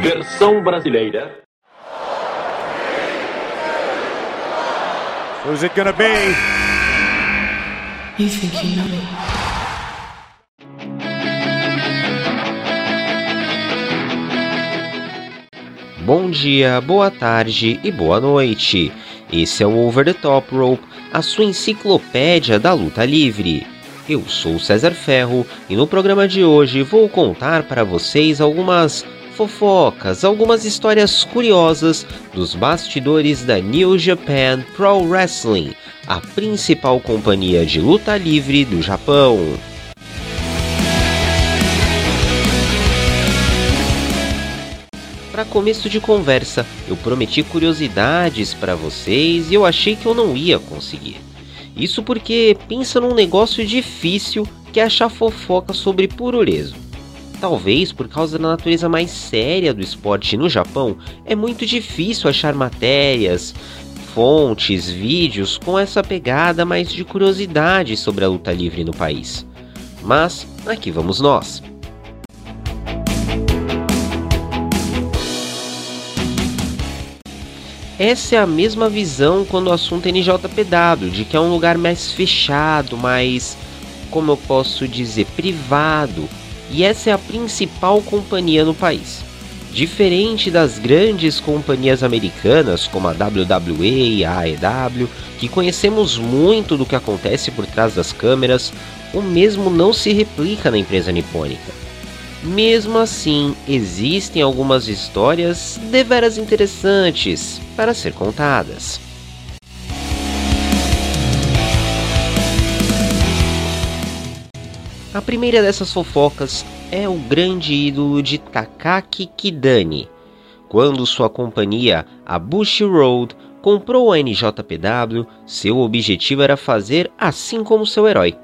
Versão brasileira. Who's it gonna be? You think you know me? Bom dia, boa tarde e boa noite. Esse é o Over the Top Rope, a sua enciclopédia da luta livre. Eu sou César Ferro e no programa de hoje vou contar para vocês algumas fofocas, algumas histórias curiosas dos bastidores da New Japan Pro Wrestling, a principal companhia de luta livre do Japão. Para começo de conversa, eu prometi curiosidades para vocês e eu achei que eu não ia conseguir. Isso porque pensa num negócio difícil que é achar fofoca sobre purureso. Talvez por causa da natureza mais séria do esporte no Japão, é muito difícil achar matérias, fontes, vídeos com essa pegada mais de curiosidade sobre a luta livre no país. Mas aqui vamos nós. Essa é a mesma visão quando o assunto é NJPW, de que é um lugar mais fechado, mais, como eu posso dizer, privado. E essa é a principal companhia no país. Diferente das grandes companhias americanas como a WWE e a AEW, que conhecemos muito do que acontece por trás das câmeras, o mesmo não se replica na empresa nipônica. Mesmo assim, existem algumas histórias deveras interessantes para ser contadas. A primeira dessas fofocas é o grande ídolo de Takaki Kidani. Quando sua companhia, a Bush Road, comprou a NJPW, seu objetivo era fazer assim como seu herói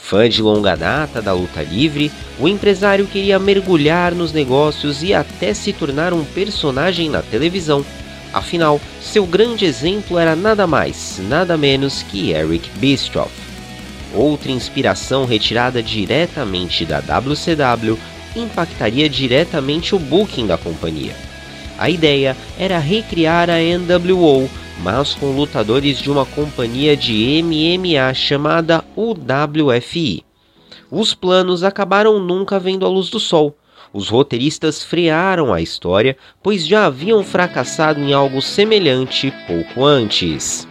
Fã de longa data da luta livre, o empresário queria mergulhar nos negócios e até se tornar um personagem na televisão. Afinal, seu grande exemplo era nada mais, nada menos que Eric Bischoff. Outra inspiração retirada diretamente da WCW impactaria diretamente o booking da companhia. A ideia era recriar a NWO mas com lutadores de uma companhia de MMA chamada UWFI. Os planos acabaram nunca vendo a luz do sol. Os roteiristas frearam a história, pois já haviam fracassado em algo semelhante pouco antes.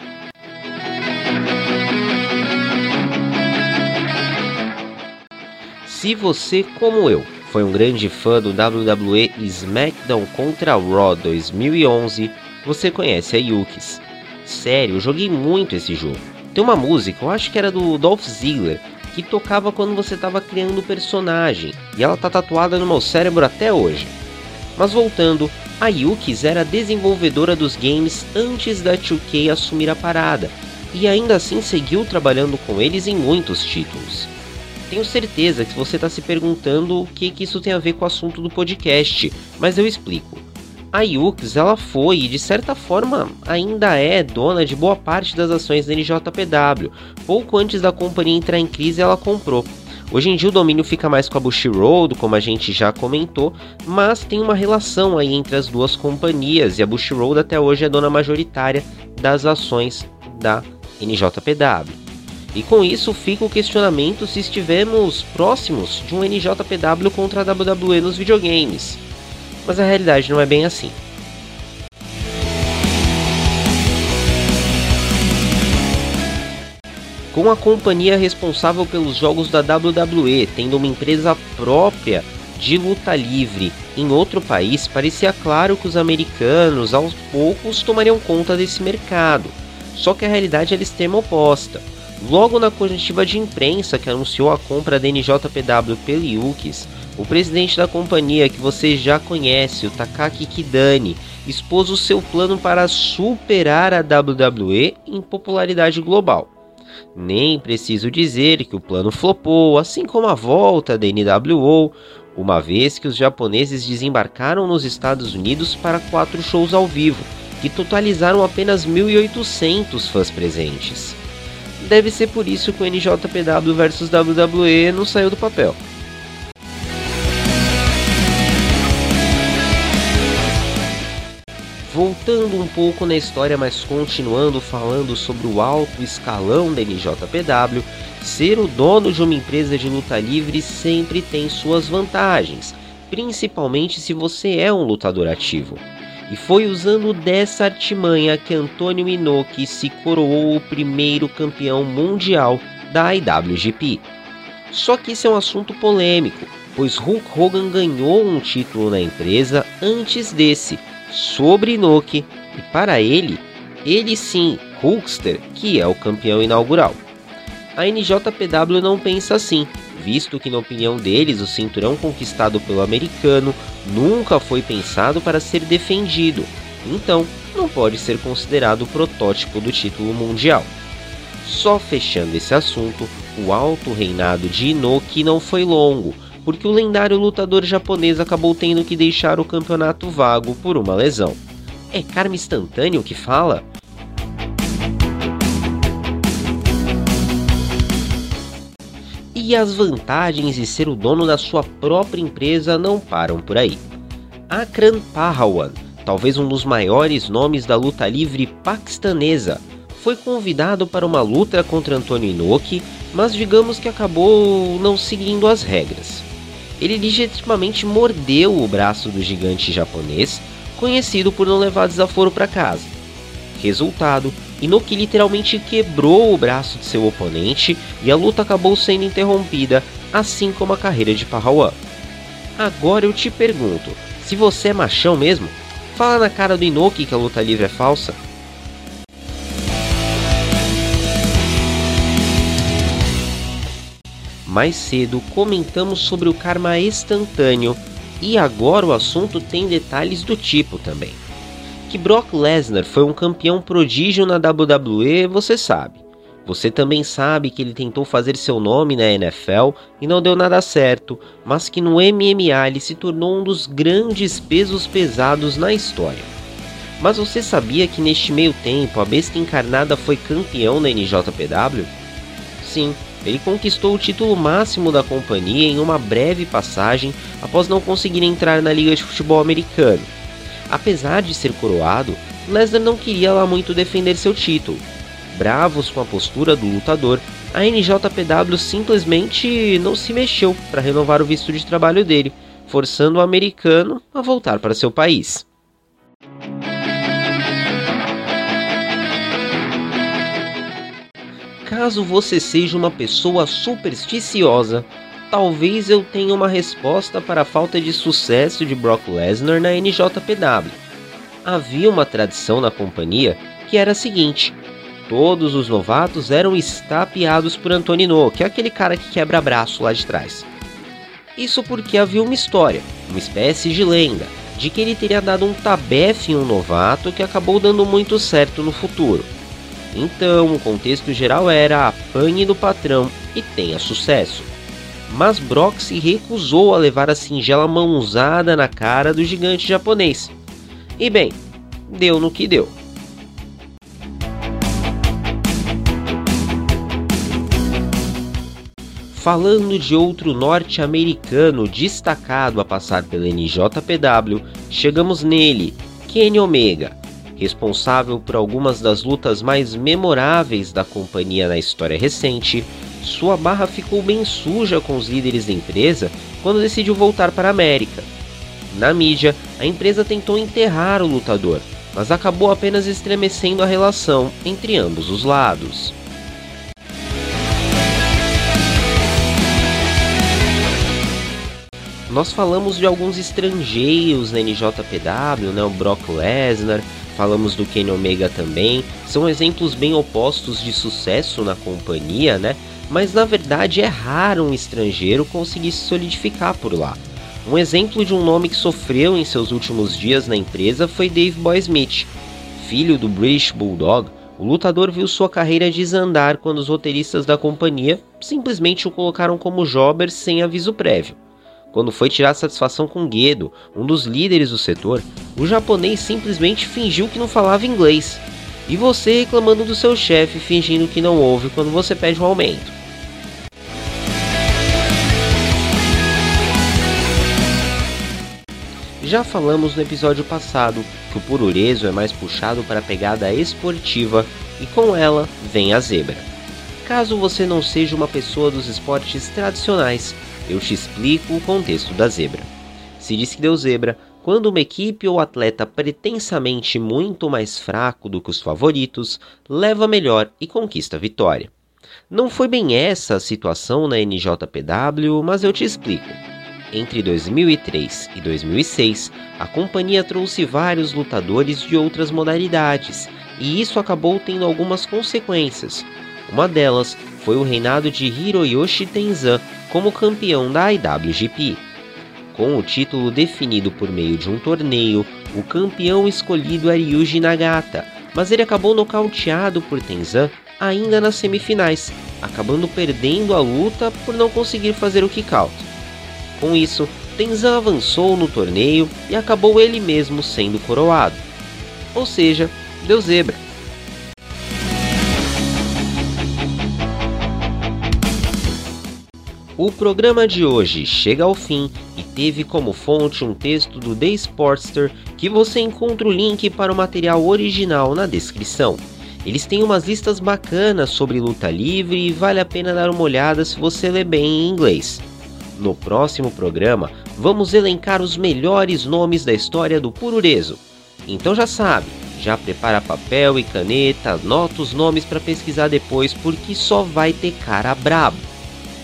Se você, como eu, foi um grande fã do WWE SmackDown contra Raw 2011, você conhece a Yukis. Sério, eu joguei muito esse jogo. Tem uma música, eu acho que era do Dolph Ziggler, que tocava quando você estava criando o personagem, e ela tá tatuada no meu cérebro até hoje. Mas voltando, a Yukis era desenvolvedora dos games antes da 2K assumir a parada, e ainda assim seguiu trabalhando com eles em muitos títulos. Tenho certeza que você está se perguntando o que, que isso tem a ver com o assunto do podcast, mas eu explico. A Yux ela foi e de certa forma ainda é dona de boa parte das ações da NJPW. Pouco antes da companhia entrar em crise, ela comprou. Hoje em dia o domínio fica mais com a Bushiroad, como a gente já comentou, mas tem uma relação aí entre as duas companhias e a Bushiroad até hoje é dona majoritária das ações da NJPW. E com isso fica o questionamento se estivemos próximos de um NJPW contra a WWE nos videogames mas a realidade não é bem assim. Com a companhia responsável pelos jogos da WWE tendo uma empresa própria de luta livre em outro país, parecia claro que os americanos aos poucos tomariam conta desse mercado. Só que a realidade é a extrema oposta. Logo na coletiva de imprensa que anunciou a compra da NJPW pela Yukis, o presidente da companhia, que você já conhece, o Takaki Kidani, expôs o seu plano para superar a WWE em popularidade global. Nem preciso dizer que o plano flopou, assim como a volta da NWO, uma vez que os japoneses desembarcaram nos Estados Unidos para quatro shows ao vivo, que totalizaram apenas 1.800 fãs presentes. Deve ser por isso que o NJPW vs WWE não saiu do papel. Voltando um pouco na história, mas continuando falando sobre o alto escalão da NJPW, ser o dono de uma empresa de luta livre sempre tem suas vantagens, principalmente se você é um lutador ativo. E foi usando dessa artimanha que Antônio Inoki se coroou o primeiro campeão mundial da IWGP. Só que isso é um assunto polêmico, pois Hulk Hogan ganhou um título na empresa antes desse, sobre Inoki, e para ele, ele sim, Hulkster, que é o campeão inaugural. A NJPW não pensa assim, visto que, na opinião deles, o cinturão conquistado pelo americano nunca foi pensado para ser defendido, então não pode ser considerado o protótipo do título mundial. Só fechando esse assunto, o alto reinado de Inoki não foi longo, porque o lendário lutador japonês acabou tendo que deixar o campeonato vago por uma lesão. É karma instantâneo que fala? E as vantagens de ser o dono da sua própria empresa não param por aí. Akran Pahawan, talvez um dos maiores nomes da luta livre paquistanesa, foi convidado para uma luta contra Antônio Inoki, mas digamos que acabou não seguindo as regras. Ele legitimamente mordeu o braço do gigante japonês, conhecido por não levar desaforo para casa. Resultado, Inoki literalmente quebrou o braço de seu oponente e a luta acabou sendo interrompida, assim como a carreira de Pahawan. Agora eu te pergunto, se você é machão mesmo, fala na cara do Inoki que a luta livre é falsa. Mais cedo comentamos sobre o karma instantâneo e agora o assunto tem detalhes do tipo também. Que Brock Lesnar foi um campeão prodígio na WWE, você sabe. Você também sabe que ele tentou fazer seu nome na NFL e não deu nada certo, mas que no MMA ele se tornou um dos grandes pesos pesados na história. Mas você sabia que neste meio tempo a besta encarnada foi campeão na NJPW? Sim, ele conquistou o título máximo da companhia em uma breve passagem após não conseguir entrar na Liga de Futebol Americano. Apesar de ser coroado, Lesnar não queria lá muito defender seu título. Bravos com a postura do lutador, a NJPW simplesmente não se mexeu para renovar o visto de trabalho dele, forçando o americano a voltar para seu país. Caso você seja uma pessoa supersticiosa, talvez eu tenha uma resposta para a falta de sucesso de Brock Lesnar na NJPW. Havia uma tradição na companhia que era a seguinte: todos os novatos eram estapeados por Antonino, que é aquele cara que quebra braço lá de trás. Isso porque havia uma história, uma espécie de lenda, de que ele teria dado um tabefe em um novato que acabou dando muito certo no futuro. Então, o contexto geral era apanhe do patrão e tenha sucesso. Mas Brock se recusou a levar a singela mãozada na cara do gigante japonês. E bem, deu no que deu. Falando de outro norte-americano destacado a passar pela NJPW, chegamos nele, Kenny Omega, responsável por algumas das lutas mais memoráveis da companhia na história recente, sua barra ficou bem suja com os líderes da empresa quando decidiu voltar para a América. Na mídia, a empresa tentou enterrar o lutador, mas acabou apenas estremecendo a relação entre ambos os lados. Nós falamos de alguns estrangeiros na NJPW, né, o Brock Lesnar, falamos do Kenny Omega também, são exemplos bem opostos de sucesso na companhia, né? Mas na verdade é raro um estrangeiro conseguir se solidificar por lá. Um exemplo de um nome que sofreu em seus últimos dias na empresa foi Dave Boy Smith. Filho do British Bulldog, o lutador viu sua carreira desandar quando os roteiristas da companhia simplesmente o colocaram como jobber sem aviso prévio. Quando foi tirar satisfação com Gedo, um dos líderes do setor, o japonês simplesmente fingiu que não falava inglês. E você reclamando do seu chefe fingindo que não ouve quando você pede um aumento. Já falamos no episódio passado que o purureso é mais puxado para a pegada esportiva e com ela vem a zebra. Caso você não seja uma pessoa dos esportes tradicionais, eu te explico o contexto da zebra. Se diz que deu zebra quando uma equipe ou atleta pretensamente muito mais fraco do que os favoritos leva melhor e conquista a vitória. Não foi bem essa a situação na NJPW, mas eu te explico. Entre 2003 e 2006, a companhia trouxe vários lutadores de outras modalidades, e isso acabou tendo algumas consequências. Uma delas foi o reinado de Hiroyoshi Tenzan como campeão da IWGP. Com o título definido por meio de um torneio, o campeão escolhido era Yuji Nagata, mas ele acabou nocauteado por Tenzan ainda nas semifinais, acabando perdendo a luta por não conseguir fazer o kick-out. Com isso, Tenzan avançou no torneio e acabou ele mesmo sendo coroado. Ou seja, deu zebra. O programa de hoje chega ao fim e teve como fonte um texto do The Sportster que você encontra o link para o material original na descrição. Eles têm umas listas bacanas sobre luta livre e vale a pena dar uma olhada se você lê bem em inglês. No próximo programa, vamos elencar os melhores nomes da história do Purureso. Então já sabe, já prepara papel e caneta, anota os nomes para pesquisar depois porque só vai ter cara brabo.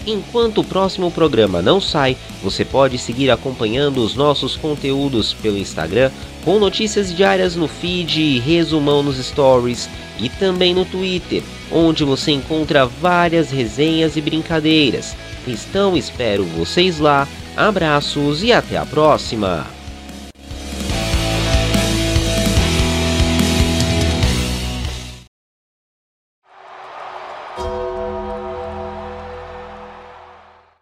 Enquanto o próximo programa não sai, você pode seguir acompanhando os nossos conteúdos pelo Instagram com notícias diárias no feed e resumão nos stories e também no Twitter, onde você encontra várias resenhas e brincadeiras. Então espero vocês lá. Abraços e até a próxima!